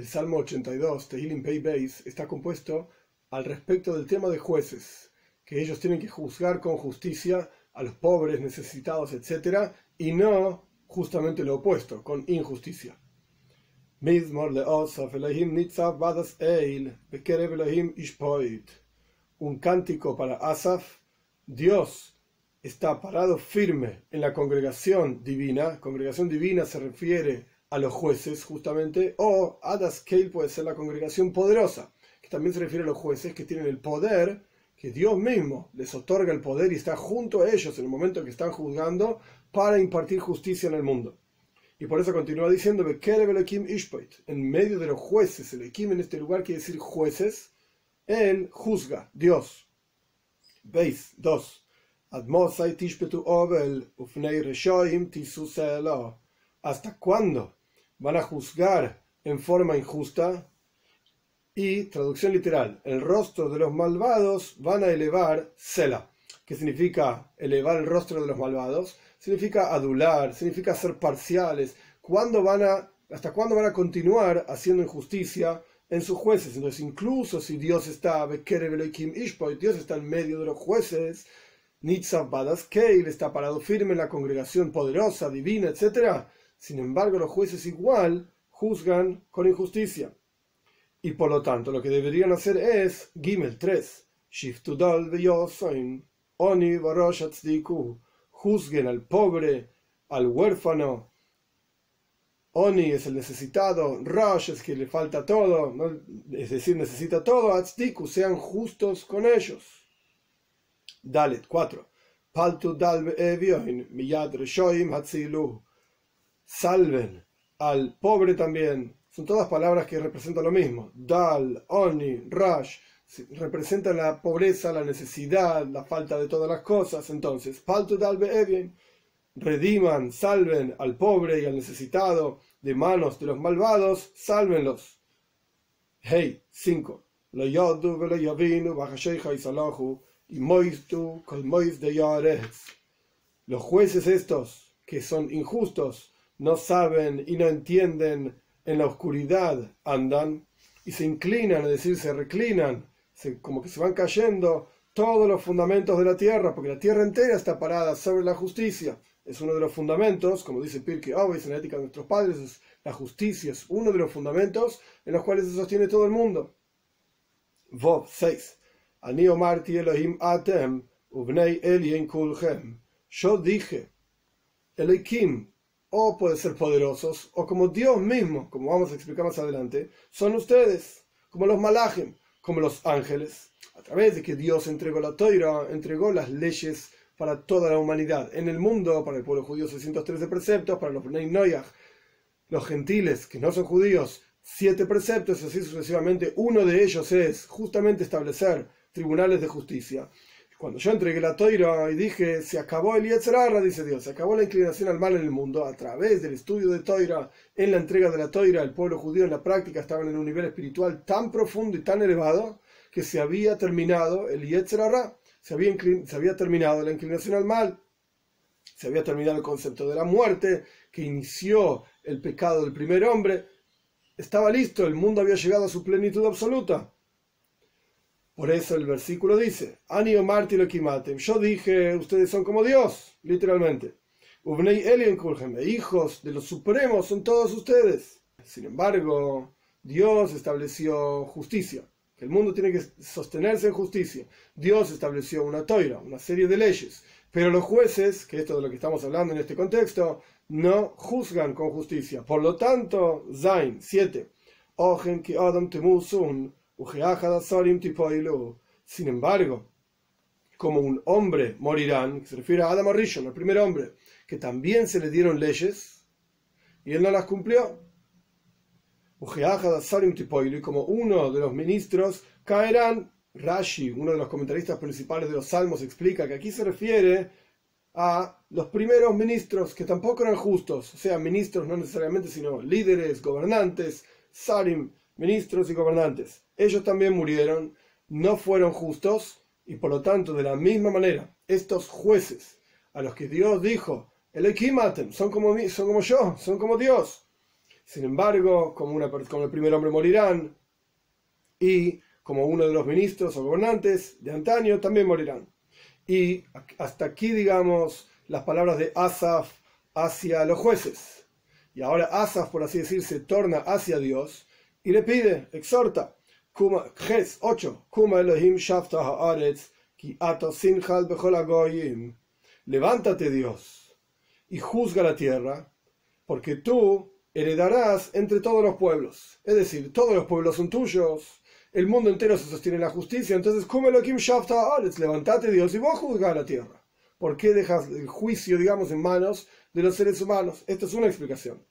El Salmo 82, Tehillim Pei Beis, está compuesto al respecto del tema de jueces, que ellos tienen que juzgar con justicia a los pobres, necesitados, etc., y no justamente lo opuesto, con injusticia. Un cántico para Asaf, Dios está parado firme en la congregación divina. Congregación divina se refiere a los jueces, justamente, o Adas Keil puede ser la congregación poderosa, que también se refiere a los jueces que tienen el poder, que Dios mismo les otorga el poder y está junto a ellos en el momento que están juzgando para impartir justicia en el mundo. Y por eso continúa diciendo, en medio de los jueces, el Ekim en este lugar quiere decir jueces, él juzga, Dios. Veis, dos. ¿Hasta cuándo van a juzgar en forma injusta? Y, traducción literal, el rostro de los malvados van a elevar Sela. ¿Qué significa elevar el rostro de los malvados? Significa adular, significa ser parciales. ¿Cuándo van a, ¿Hasta cuándo van a continuar haciendo injusticia en sus jueces? Entonces, incluso si Dios está, Dios está en medio de los jueces, Nitzav Badas Keil está parado firme en la congregación poderosa, divina, etc. Sin embargo, los jueces igual juzgan con injusticia. Y por lo tanto, lo que deberían hacer es Gimel 3. Oni Juzguen al pobre, al huérfano. Oni es el necesitado, Rosh es que le falta todo, es decir, necesita todo, Atzdiku, sean justos con ellos. Dalet 4. Paltu evioin miyad reshoim hatzilu. Salven al pobre también. Son todas palabras que representan lo mismo. Dal, oni, rash. Representan la pobreza, la necesidad, la falta de todas las cosas. Entonces, paltu dalbe evioin. Rediman, salven al pobre y al necesitado de manos de los malvados, sálvenlos. Hey, 5. Lo yodu yavinu, y salahu y Moistu Mois de Yares. Los jueces estos, que son injustos, no saben y no entienden, en la oscuridad andan y se inclinan, es decir, se reclinan, como que se van cayendo todos los fundamentos de la tierra, porque la tierra entera está parada sobre la justicia. Es uno de los fundamentos, como dice Pirke Ovis en la ética de nuestros padres, la justicia es uno de los fundamentos en los cuales se sostiene todo el mundo. Vov 6. Elohim Atem, Elien Kulchem. Yo dije, Elohim, o puede ser poderosos, o como Dios mismo, como vamos a explicar más adelante, son ustedes, como los malachim, como los ángeles, a través de que Dios entregó la toira, entregó las leyes para toda la humanidad. En el mundo, para el pueblo judío, 613 preceptos, para los Bnei los gentiles que no son judíos, siete preceptos, así sucesivamente. Uno de ellos es justamente establecer tribunales de justicia. Cuando yo entregué la toira y dije, se acabó el Yetzerara, dice Dios, se acabó la inclinación al mal en el mundo, a través del estudio de toira, en la entrega de la toira, el pueblo judío en la práctica estaban en un nivel espiritual tan profundo y tan elevado que se había terminado el Yetzerara, se se había terminado la inclinación al mal, se había terminado el concepto de la muerte que inició el pecado del primer hombre, estaba listo, el mundo había llegado a su plenitud absoluta. Por eso el versículo dice, Anio lo kimatem. Yo dije, ustedes son como Dios, literalmente. Ubnei Elien Kulhem, hijos de los supremos son todos ustedes. Sin embargo, Dios estableció justicia, que el mundo tiene que sostenerse en justicia. Dios estableció una toira, una serie de leyes. Pero los jueces, que esto es de lo que estamos hablando en este contexto, no juzgan con justicia. Por lo tanto, Zain 7. Ojen ki Adam temusun sin embargo, como un hombre morirán, que se refiere a Adam Arishon, el primer hombre, que también se le dieron leyes y él no las cumplió. Y como uno de los ministros caerán, Rashi, uno de los comentaristas principales de los Salmos, explica que aquí se refiere a los primeros ministros que tampoco eran justos, o sea, ministros no necesariamente, sino líderes, gobernantes, Sarim, ministros y gobernantes. Ellos también murieron, no fueron justos y por lo tanto de la misma manera estos jueces a los que Dios dijo, el Equimatem, son como, son como yo, son como Dios. Sin embargo, como, una, como el primer hombre morirán, y como uno de los ministros o gobernantes de antaño también morirán. Y hasta aquí, digamos, las palabras de Asaf hacia los jueces. Y ahora Asaf, por así decir, se torna hacia Dios y le pide, exhorta, Ges 8, Kuma Elohim Shafta Haaretz, Ki Ato Sinjal Bechol Levántate Dios y juzga la tierra, porque tú heredarás entre todos los pueblos. Es decir, todos los pueblos son tuyos, el mundo entero se sostiene en la justicia, entonces, Kuma Elohim Shafta Haaretz, levántate Dios y vos juzga la tierra. ¿Por qué dejas el juicio, digamos, en manos de los seres humanos? Esta es una explicación.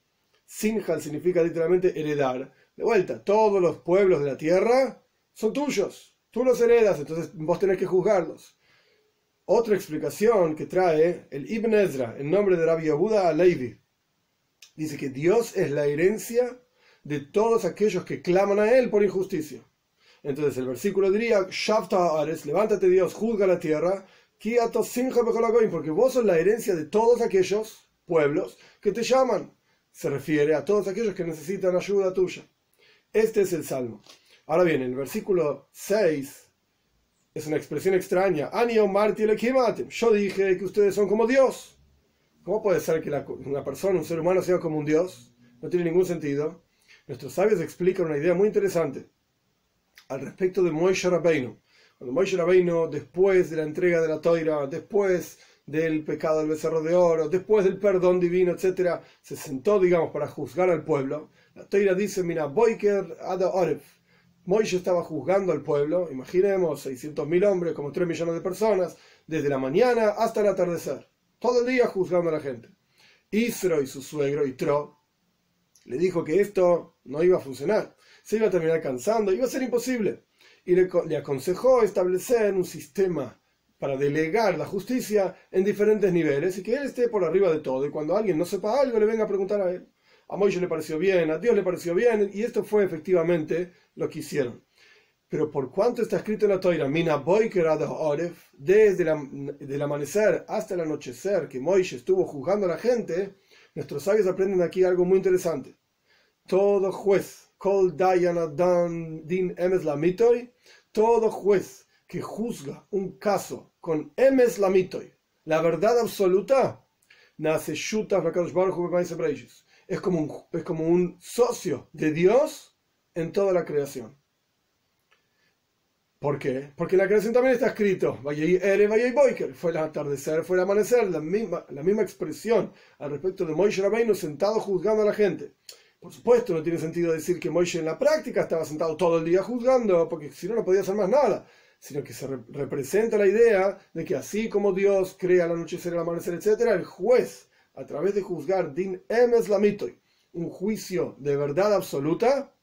Sinjal significa literalmente heredar. De vuelta, todos los pueblos de la tierra son tuyos. Tú los heredas, entonces vos tenés que juzgarlos. Otra explicación que trae el Ibn Ezra en nombre de Rabbi Yehuda Levi. Dice que Dios es la herencia de todos aquellos que claman a Él por injusticia. Entonces el versículo diría, Shavta Ares, levántate Dios, juzga la tierra, porque vos sos la herencia de todos aquellos pueblos que te llaman. Se refiere a todos aquellos que necesitan ayuda tuya. Este es el salmo. Ahora bien, el versículo 6 es una expresión extraña. Yo dije que ustedes son como Dios. ¿Cómo puede ser que una persona, un ser humano, sea como un Dios? No tiene ningún sentido. Nuestros sabios explican una idea muy interesante al respecto de Moishe Rabbeinu. Cuando Moisés Rabbeinu, después de la entrega de la toira, después del pecado del becerro de oro, después del perdón divino, etc., se sentó, digamos, para juzgar al pueblo. La toira dice, mira, Boiker Ada Oref. Moisés estaba juzgando al pueblo, imaginemos, 600.000 hombres, como 3 millones de personas, desde la mañana hasta el atardecer. Todo el día juzgando a la gente. Isro y su suegro, Itro, le dijo que esto no iba a funcionar. Se iba a terminar cansando, iba a ser imposible y le, aconsejó establecer un sistema para delegar la justicia en diferentes niveles y que él esté por arriba de todo y cuando alguien no sepa algo le venga a preguntar a él. A Moisés le pareció bien, a Dios le pareció bien y esto fue efectivamente lo que hicieron. Pero por cuanto está escrito en la Toira, Mina Oref, desde el amanecer hasta el anochecer que Moisés estuvo juzgando a la gente, nuestros sabios aprenden aquí algo muy interesante. Todo juez Kol Din Emes Lamitoy, todo juez que juzga un caso con Emes Lamitoy, la verdad absoluta, nace Shuta es como un es como un socio de Dios en toda la creación. ¿Por qué? Porque la creación también está escrito, fue el atardecer, fue el amanecer, la misma, la misma expresión al respecto de Moisés Rabbeinu sentado juzgando a la gente. Por supuesto, no tiene sentido decir que Moisés en la práctica estaba sentado todo el día juzgando, porque si no, no podía hacer más nada, sino que se representa la idea de que así como Dios crea el anochecer, el amanecer, etc., el juez, a través de juzgar din emes lamitoy, un juicio de verdad absoluta,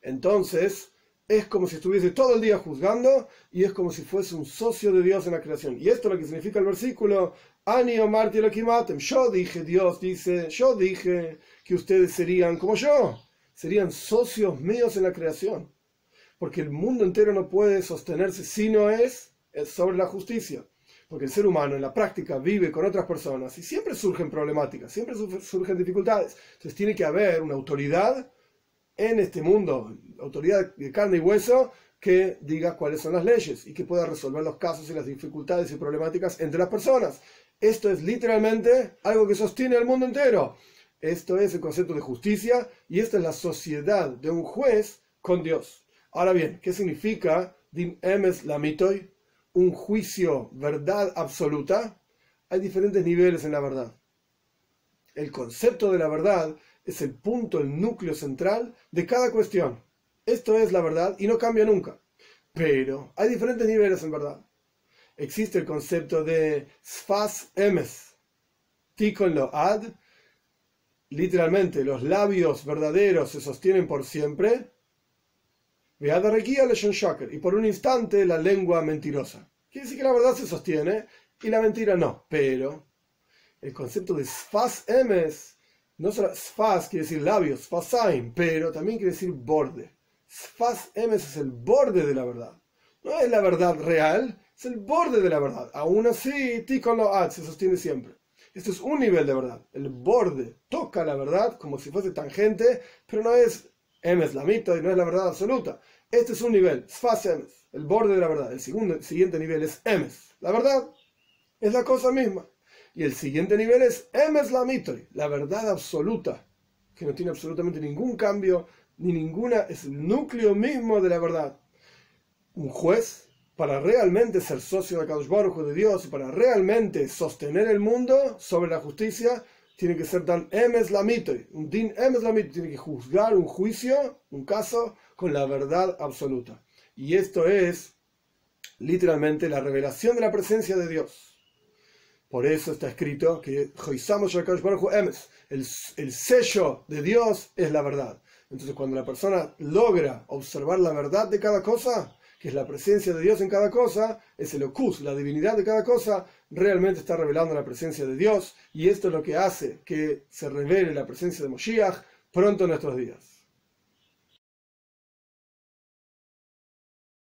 entonces es como si estuviese todo el día juzgando y es como si fuese un socio de Dios en la creación. Y esto es lo que significa el versículo, Ani o Yo dije, Dios dice, yo dije que ustedes serían como yo, serían socios míos en la creación. Porque el mundo entero no puede sostenerse si no es sobre la justicia. Porque el ser humano en la práctica vive con otras personas y siempre surgen problemáticas, siempre surgen dificultades. Entonces tiene que haber una autoridad en este mundo, autoridad de carne y hueso, que diga cuáles son las leyes y que pueda resolver los casos y las dificultades y problemáticas entre las personas. Esto es literalmente algo que sostiene al mundo entero. Esto es el concepto de justicia y esta es la sociedad de un juez con Dios. Ahora bien, ¿qué significa din emes? Un juicio, verdad absoluta. Hay diferentes niveles en la verdad. El concepto de la verdad es el punto, el núcleo central de cada cuestión. Esto es la verdad y no cambia nunca. Pero hay diferentes niveles en verdad existe el concepto de sfas emes, tikon lo ad, literalmente los labios verdaderos se sostienen por siempre, y por un instante la lengua mentirosa. Quiere decir que la verdad se sostiene y la mentira no, pero el concepto de sfas emes, no solo sfas quiere decir labios, sfasaim, pero también quiere decir borde. Sfas emes es el borde de la verdad. No es la verdad real, es el borde de la verdad. Aún así, Tikon Ad se sostiene siempre. Esto es un nivel de verdad. El borde toca la verdad como si fuese tangente, pero no es emes la mito y no es la verdad absoluta. Este es un nivel, sfas emes, el borde de la verdad. El, segundo, siguiente nivel es emes. La verdad es la cosa misma. Y el siguiente nivel es emes la mito, la verdad absoluta, que no tiene absolutamente ningún cambio, ni ninguna, es el núcleo mismo de la verdad. Un juez, para realmente ser socio de Kadosh de Dios y para realmente sostener el mundo sobre la justicia, tiene que ser tan emes la un din emes la tiene que juzgar un juicio, un caso, con la verdad absoluta. Y esto es literalmente la revelación de la presencia de Dios. Por eso está escrito que el, el sello de Dios es la verdad. Entonces cuando la persona logra observar la verdad de cada cosa, es la presencia de Dios en cada cosa, es el ocus, la divinidad de cada cosa, realmente está revelando la presencia de Dios y esto es lo que hace que se revele la presencia de Moshiach pronto en nuestros días.